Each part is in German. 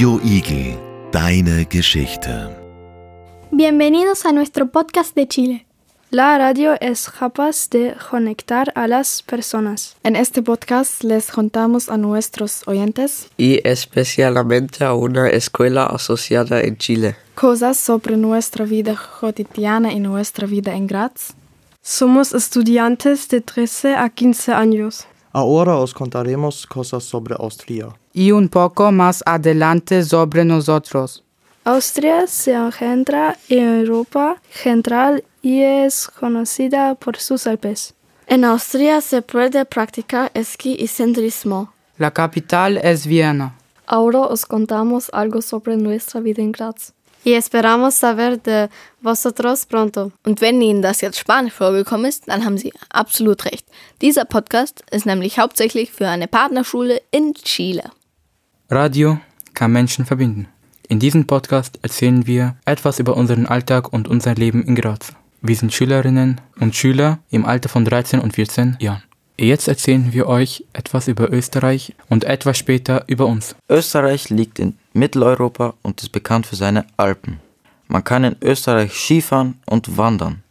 Radio Igel, deine Geschichte. Bienvenidos a nuestro podcast de Chile. La radio es capaz de conectar a las personas. En este podcast les contamos a nuestros oyentes y especialmente a una escuela asociada en Chile cosas sobre nuestra vida cotidiana y nuestra vida en Graz. Somos estudiantes de 13 a 15 años. Ahora os contaremos cosas sobre Austria. Y un poco más adelante sobre nosotros. Austria se encuentra en Europa Central y es conocida por sus Alpes. En Austria se puede practicar esquí y senderismo. La capital es Viena. Ahora os contamos algo sobre nuestra vida en Graz. Y esperamos saber de vosotros pronto. Und wenn Ihnen das jetzt Spanisch vorgekommen ist, dann haben Sie absolut recht. Dieser Podcast ist nämlich hauptsächlich für eine Partnerschule in Chile. Radio kann Menschen verbinden. In diesem Podcast erzählen wir etwas über unseren Alltag und unser Leben in Graz. Wir sind Schülerinnen und Schüler im Alter von 13 und 14 Jahren. Jetzt erzählen wir euch etwas über Österreich und etwas später über uns. Österreich liegt in Mitteleuropa und ist bekannt für seine Alpen. Man kann in Österreich Skifahren und wandern.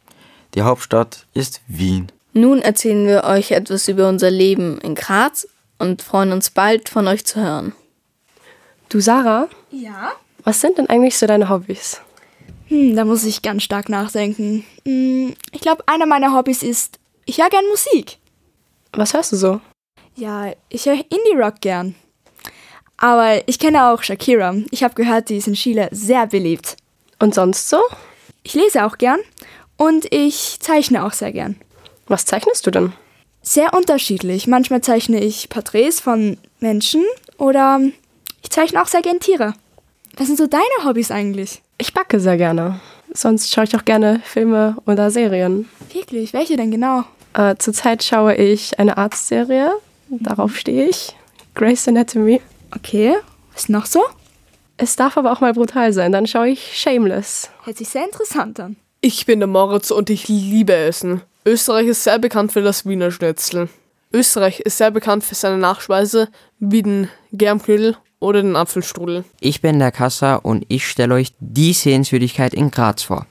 Die Hauptstadt ist Wien. Nun erzählen wir euch etwas über unser Leben in Graz und freuen uns bald von euch zu hören. Du Sarah? Ja? Was sind denn eigentlich so deine Hobbys? Hm, da muss ich ganz stark nachdenken. Hm, ich glaube, einer meiner Hobbys ist, ich höre gern Musik. Was hörst du so? Ja, ich höre Indie-Rock gern. Aber ich kenne auch Shakira. Ich habe gehört, die ist in Chile sehr beliebt. Und sonst so? Ich lese auch gern und ich zeichne auch sehr gern. Was zeichnest du denn? Sehr unterschiedlich. Manchmal zeichne ich Porträts von Menschen oder ich zeichne auch sehr gern Tiere. Was sind so deine Hobbys eigentlich? Ich backe sehr gerne. Sonst schaue ich auch gerne Filme oder Serien. Wirklich? Welche denn genau? Äh, zurzeit schaue ich eine Arztserie. Darauf stehe ich. Grey's Anatomy. Okay. Was noch so? Es darf aber auch mal brutal sein. Dann schaue ich Shameless. Hört sich sehr interessant an. Ich bin der Moritz und ich liebe Essen. Österreich ist sehr bekannt für das Wiener Schnitzel. Österreich ist sehr bekannt für seine Nachspeise wie den Germknödel oder den Apfelstrudel. Ich bin der Kassa und ich stelle euch die Sehenswürdigkeit in Graz vor.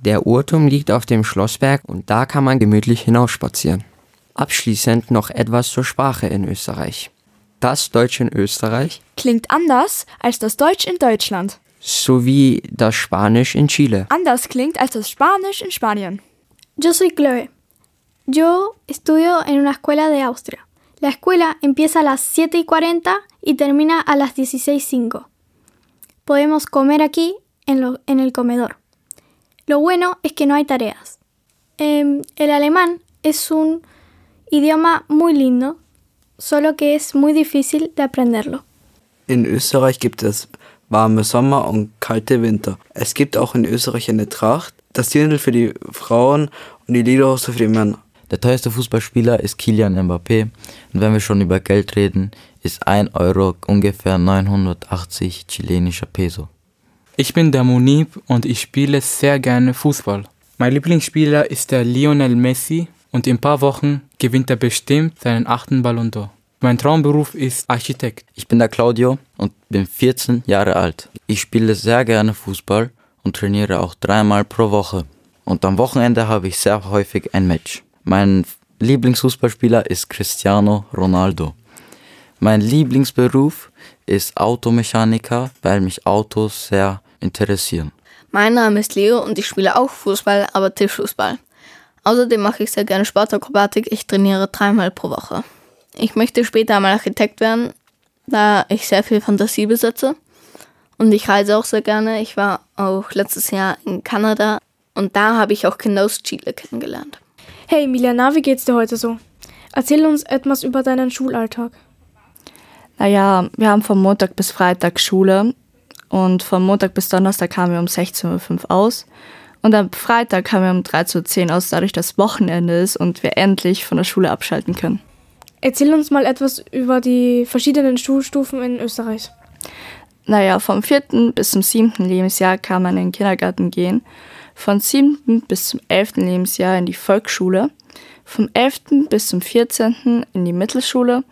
Der Uhrturm liegt auf dem Schlossberg und da kann man gemütlich hinausspazieren. Abschließend noch etwas zur Sprache in Österreich. Das Deutsch in Österreich klingt anders als das Deutsch in Deutschland. Sowie das Spanisch in Chile. Anders klingt als das Spanisch in Spanien. Yo soy Chloe. Yo estudio en una escuela de Austria. La escuela empieza a las 7 y 40 y termina a las 16.05. Podemos comer aquí en, lo, en, el comedor. Lo bueno es que no hay tareas. Eh, el alemán es un idioma muy lindo, solo que es muy difícil de aprenderlo. In Österreich gibt es warme Sommer und kalte Winter. Es gibt auch in Österreich eine Tracht, das Dirndl für die Frauen und die Lederhose für die Männer. Der teuerste Fußballspieler ist Kilian Mbappé. Und wenn wir schon über Geld reden, ist 1 Euro ungefähr 980 chilenischer Peso. Ich bin der Munib und ich spiele sehr gerne Fußball. Mein Lieblingsspieler ist der Lionel Messi und in ein paar Wochen gewinnt er bestimmt seinen achten Ballon d'Or. Mein Traumberuf ist Architekt. Ich bin der Claudio und bin 14 Jahre alt. Ich spiele sehr gerne Fußball und trainiere auch dreimal pro Woche. Und am Wochenende habe ich sehr häufig ein Match. Mein Lieblingsfußballspieler ist Cristiano Ronaldo. Mein Lieblingsberuf ist Automechaniker, weil mich Autos sehr interessieren. Mein Name ist Leo und ich spiele auch Fußball, aber Tischfußball. Außerdem mache ich sehr gerne Sportakrobatik. Ich trainiere dreimal pro Woche. Ich möchte später einmal Architekt werden, da ich sehr viel Fantasie besitze. Und ich reise auch sehr gerne. Ich war auch letztes Jahr in Kanada und da habe ich auch Kinder aus Chile kennengelernt. Hey Milena, wie geht's dir heute so? Erzähl uns etwas über deinen Schulalltag. Naja, wir haben von Montag bis Freitag Schule und von Montag bis Donnerstag kamen wir um 16.05 Uhr aus. Und am Freitag kamen wir um 13.10 Uhr aus, dadurch, dass Wochenende ist und wir endlich von der Schule abschalten können. Erzähl uns mal etwas über die verschiedenen Schulstufen in Österreich. Naja, vom vierten bis zum siebten Lebensjahr kann man in den Kindergarten gehen, von siebten bis zum elften Lebensjahr in die Volksschule, vom elften bis zum vierzehnten in die Mittelschule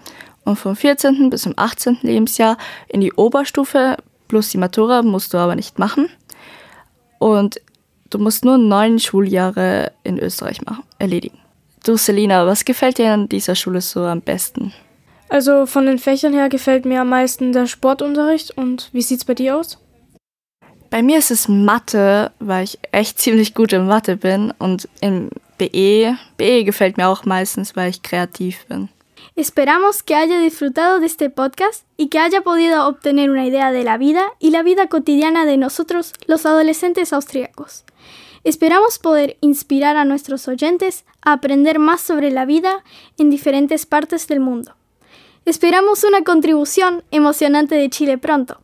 und vom 14. bis zum 18. Lebensjahr in die Oberstufe plus die Matura musst du aber nicht machen. Und du musst nur neun Schuljahre in Österreich machen, erledigen. Du, Selina, was gefällt dir an dieser Schule so am besten? Also von den Fächern her gefällt mir am meisten der Sportunterricht. Und wie sieht's bei dir aus? Bei mir ist es Mathe, weil ich echt ziemlich gut in Mathe bin. Und im BE, BE gefällt mir auch meistens, weil ich kreativ bin. Esperamos que haya disfrutado de este podcast y que haya podido obtener una idea de la vida y la vida cotidiana de nosotros, los adolescentes austriacos. Esperamos poder inspirar a nuestros oyentes a aprender más sobre la vida en diferentes partes del mundo. Esperamos una contribución emocionante de Chile pronto.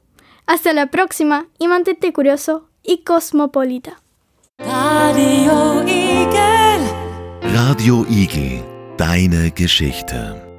Hasta la próxima y mantente curioso y cosmopolita. Radio Igel. Radio Igel. Deine Geschichte.